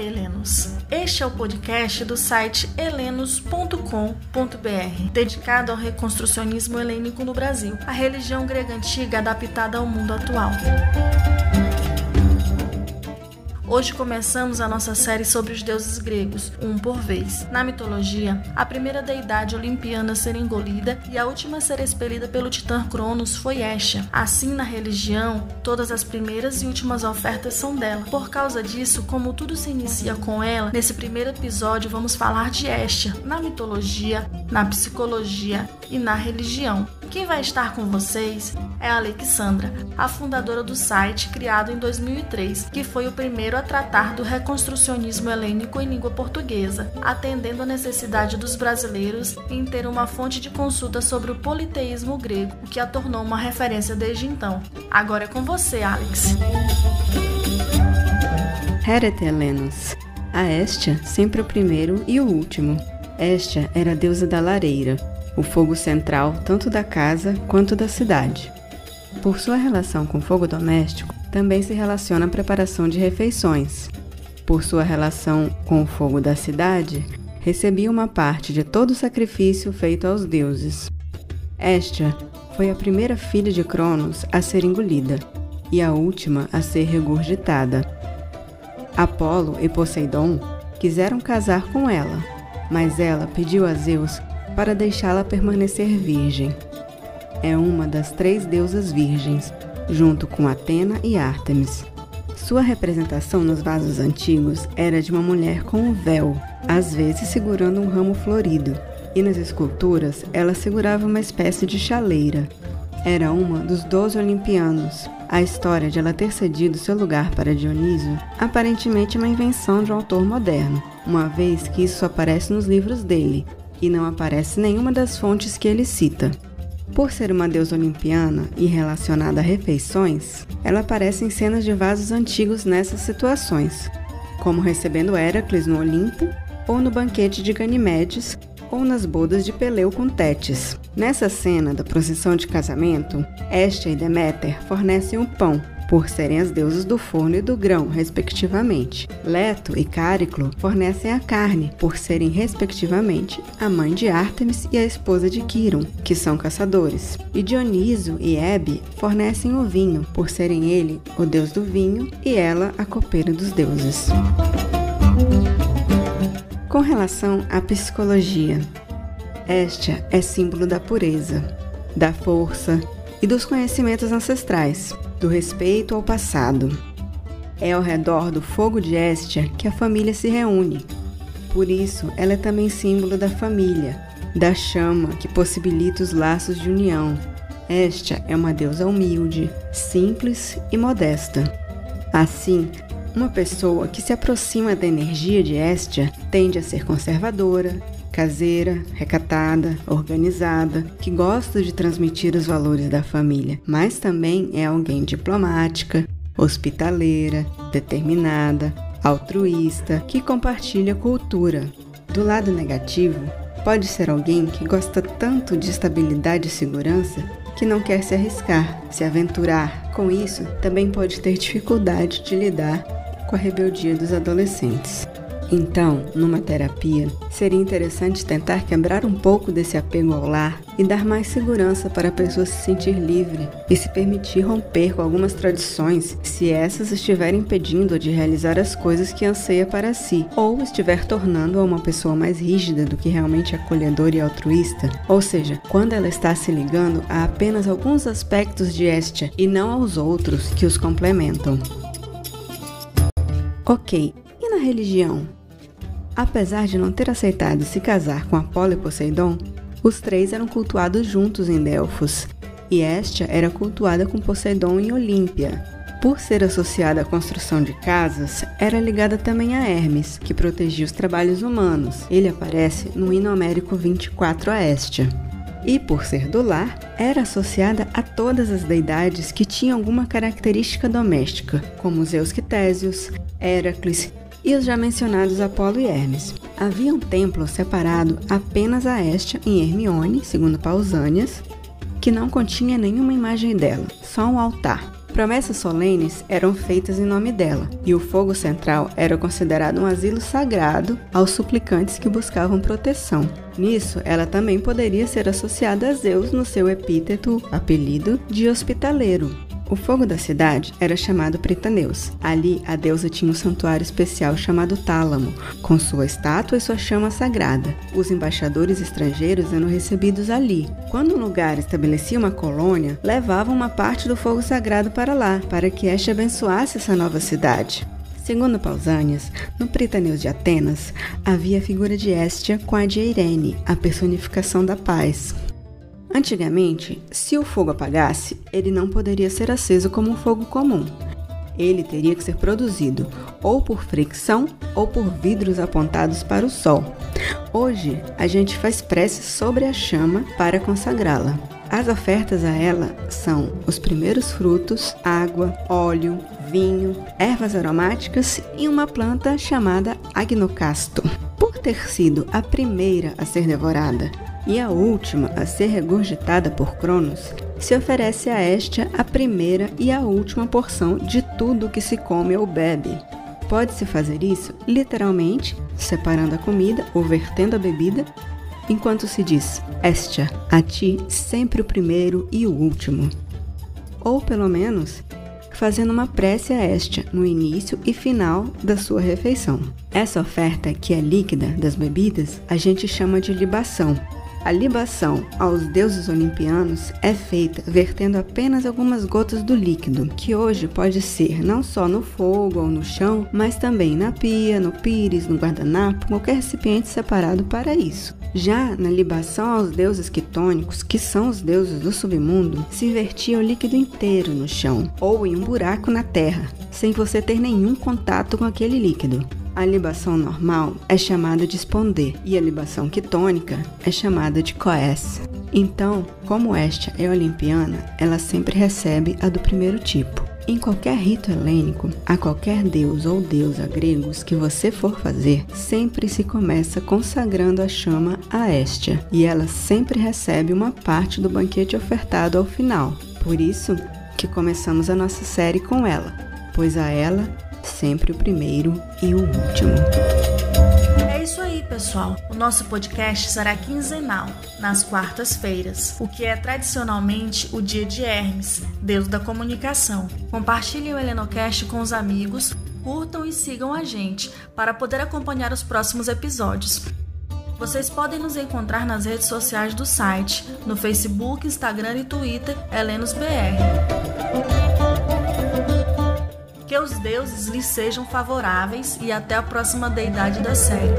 Helenos. Este é o podcast do site helenos.com.br, dedicado ao reconstrucionismo helênico no Brasil, a religião grega antiga adaptada ao mundo atual. Hoje começamos a nossa série sobre os deuses gregos, um por vez. Na mitologia, a primeira deidade olimpiana a ser engolida e a última a ser expelida pelo titã Cronos foi Hestia. Assim, na religião, todas as primeiras e últimas ofertas são dela. Por causa disso, como tudo se inicia com ela, nesse primeiro episódio vamos falar de Hestia, na mitologia, na psicologia e na religião. Quem vai estar com vocês é a Alexandra, a fundadora do site criado em 2003, que foi o primeiro a tratar do reconstrucionismo helênico em língua portuguesa, atendendo a necessidade dos brasileiros em ter uma fonte de consulta sobre o politeísmo grego, o que a tornou uma referência desde então. Agora é com você, Alex. Heret Helenos. A Estia, sempre o primeiro e o último. Estia era a deusa da lareira, o fogo central tanto da casa quanto da cidade. Por sua relação com o fogo doméstico, também se relaciona a preparação de refeições. Por sua relação com o fogo da cidade, recebia uma parte de todo o sacrifício feito aos deuses. Estia foi a primeira filha de Cronos a ser engolida e a última a ser regurgitada. Apolo e Poseidon quiseram casar com ela, mas ela pediu a Zeus para deixá-la permanecer virgem. É uma das três deusas virgens, junto com Atena e Ártemis. Sua representação nos vasos antigos era de uma mulher com um véu, às vezes segurando um ramo florido, e nas esculturas ela segurava uma espécie de chaleira. Era uma dos doze olimpianos. A história de ela ter cedido seu lugar para Dionísio aparentemente é uma invenção de um autor moderno, uma vez que isso aparece nos livros dele, e não aparece nenhuma das fontes que ele cita. Por ser uma deusa olimpiana e relacionada a refeições, ela aparece em cenas de vasos antigos nessas situações, como recebendo Heracles no Olimpo, ou no banquete de Ganimedes, ou nas bodas de Peleu com Tétis. Nessa cena da procissão de casamento, Hestia e Deméter fornecem o pão, por serem as deusas do forno e do grão, respectivamente. Leto e Cáriclo fornecem a carne, por serem, respectivamente, a mãe de Ártemis e a esposa de Quiron, que são caçadores. E Dioniso e Hebe fornecem o vinho, por serem ele o deus do vinho e ela a copeira dos deuses. Com relação à psicologia, Estia é símbolo da pureza, da força e dos conhecimentos ancestrais do respeito ao passado. É ao redor do fogo de Estia que a família se reúne. Por isso, ela é também símbolo da família, da chama que possibilita os laços de união. Estia é uma deusa humilde, simples e modesta. Assim, uma pessoa que se aproxima da energia de Estia tende a ser conservadora, caseira, recatada, organizada, que gosta de transmitir os valores da família, mas também é alguém diplomática, hospitaleira, determinada, altruísta, que compartilha cultura. Do lado negativo, pode ser alguém que gosta tanto de estabilidade e segurança que não quer se arriscar, se aventurar. Com isso, também pode ter dificuldade de lidar com a rebeldia dos adolescentes. Então, numa terapia, seria interessante tentar quebrar um pouco desse apego ao lar e dar mais segurança para a pessoa se sentir livre e se permitir romper com algumas tradições se essas estiverem impedindo de realizar as coisas que anseia para si ou estiver tornando-a uma pessoa mais rígida do que realmente acolhedora e altruísta, ou seja, quando ela está se ligando a apenas alguns aspectos de Estia e não aos outros que os complementam. Ok, e na religião? Apesar de não ter aceitado se casar com Apolo e Poseidon, os três eram cultuados juntos em Delfos, e Estia era cultuada com Poseidon em Olímpia. Por ser associada à construção de casas, era ligada também a Hermes, que protegia os trabalhos humanos. Ele aparece no hino homérico 24 a Estia. E por ser do lar, era associada a todas as deidades que tinham alguma característica doméstica, como Zeus Quitésios, Heracles e os já mencionados Apolo e Hermes. Havia um templo separado apenas a Estia em Hermione, segundo Pausânias, que não continha nenhuma imagem dela, só um altar. Promessas solenes eram feitas em nome dela, e o fogo central era considerado um asilo sagrado aos suplicantes que buscavam proteção. Nisso, ela também poderia ser associada a Zeus no seu epíteto, apelido de hospitaleiro. O fogo da cidade era chamado Pritaneus. Ali, a deusa tinha um santuário especial chamado Tálamo, com sua estátua e sua chama sagrada. Os embaixadores estrangeiros eram recebidos ali. Quando um lugar estabelecia uma colônia, levavam uma parte do fogo sagrado para lá, para que este abençoasse essa nova cidade. Segundo Pausanias, no Pritaneus de Atenas havia a figura de Hestia com a de Eirene, a personificação da paz. Antigamente, se o fogo apagasse, ele não poderia ser aceso como um fogo comum. Ele teria que ser produzido ou por fricção ou por vidros apontados para o sol. Hoje, a gente faz preces sobre a chama para consagrá-la. As ofertas a ela são os primeiros frutos, água, óleo, vinho, ervas aromáticas e uma planta chamada agnocasto. Por ter sido a primeira a ser devorada e a última a ser regurgitada por Cronos, se oferece a Estia a primeira e a última porção de tudo que se come ou bebe. Pode-se fazer isso literalmente, separando a comida ou vertendo a bebida, enquanto se diz Estia, a ti sempre o primeiro e o último. Ou pelo menos fazendo uma prece a Estia no início e final da sua refeição. Essa oferta, que é líquida das bebidas, a gente chama de libação, a libação aos deuses olimpianos é feita vertendo apenas algumas gotas do líquido, que hoje pode ser não só no fogo ou no chão, mas também na pia, no pires, no guardanapo, qualquer recipiente separado para isso. Já na libação aos deuses quitônicos, que são os deuses do submundo, se vertia o líquido inteiro no chão ou em um buraco na terra, sem você ter nenhum contato com aquele líquido. A libação normal é chamada de esponder e a libação quitônica é chamada de coes. Então, como esta é olimpiana, ela sempre recebe a do primeiro tipo. Em qualquer rito helênico, a qualquer deus ou deusa gregos que você for fazer, sempre se começa consagrando a chama a Estia, e ela sempre recebe uma parte do banquete ofertado ao final. Por isso que começamos a nossa série com ela, pois a ela sempre o primeiro e o último. Pessoal. O nosso podcast será quinzenal, nas quartas-feiras, o que é tradicionalmente o dia de Hermes, deus da comunicação. Compartilhem o Helenocast com os amigos, curtam e sigam a gente para poder acompanhar os próximos episódios. Vocês podem nos encontrar nas redes sociais do site, no Facebook, Instagram e Twitter, HelenosBR. Que os deuses lhes sejam favoráveis e até a próxima deidade da série.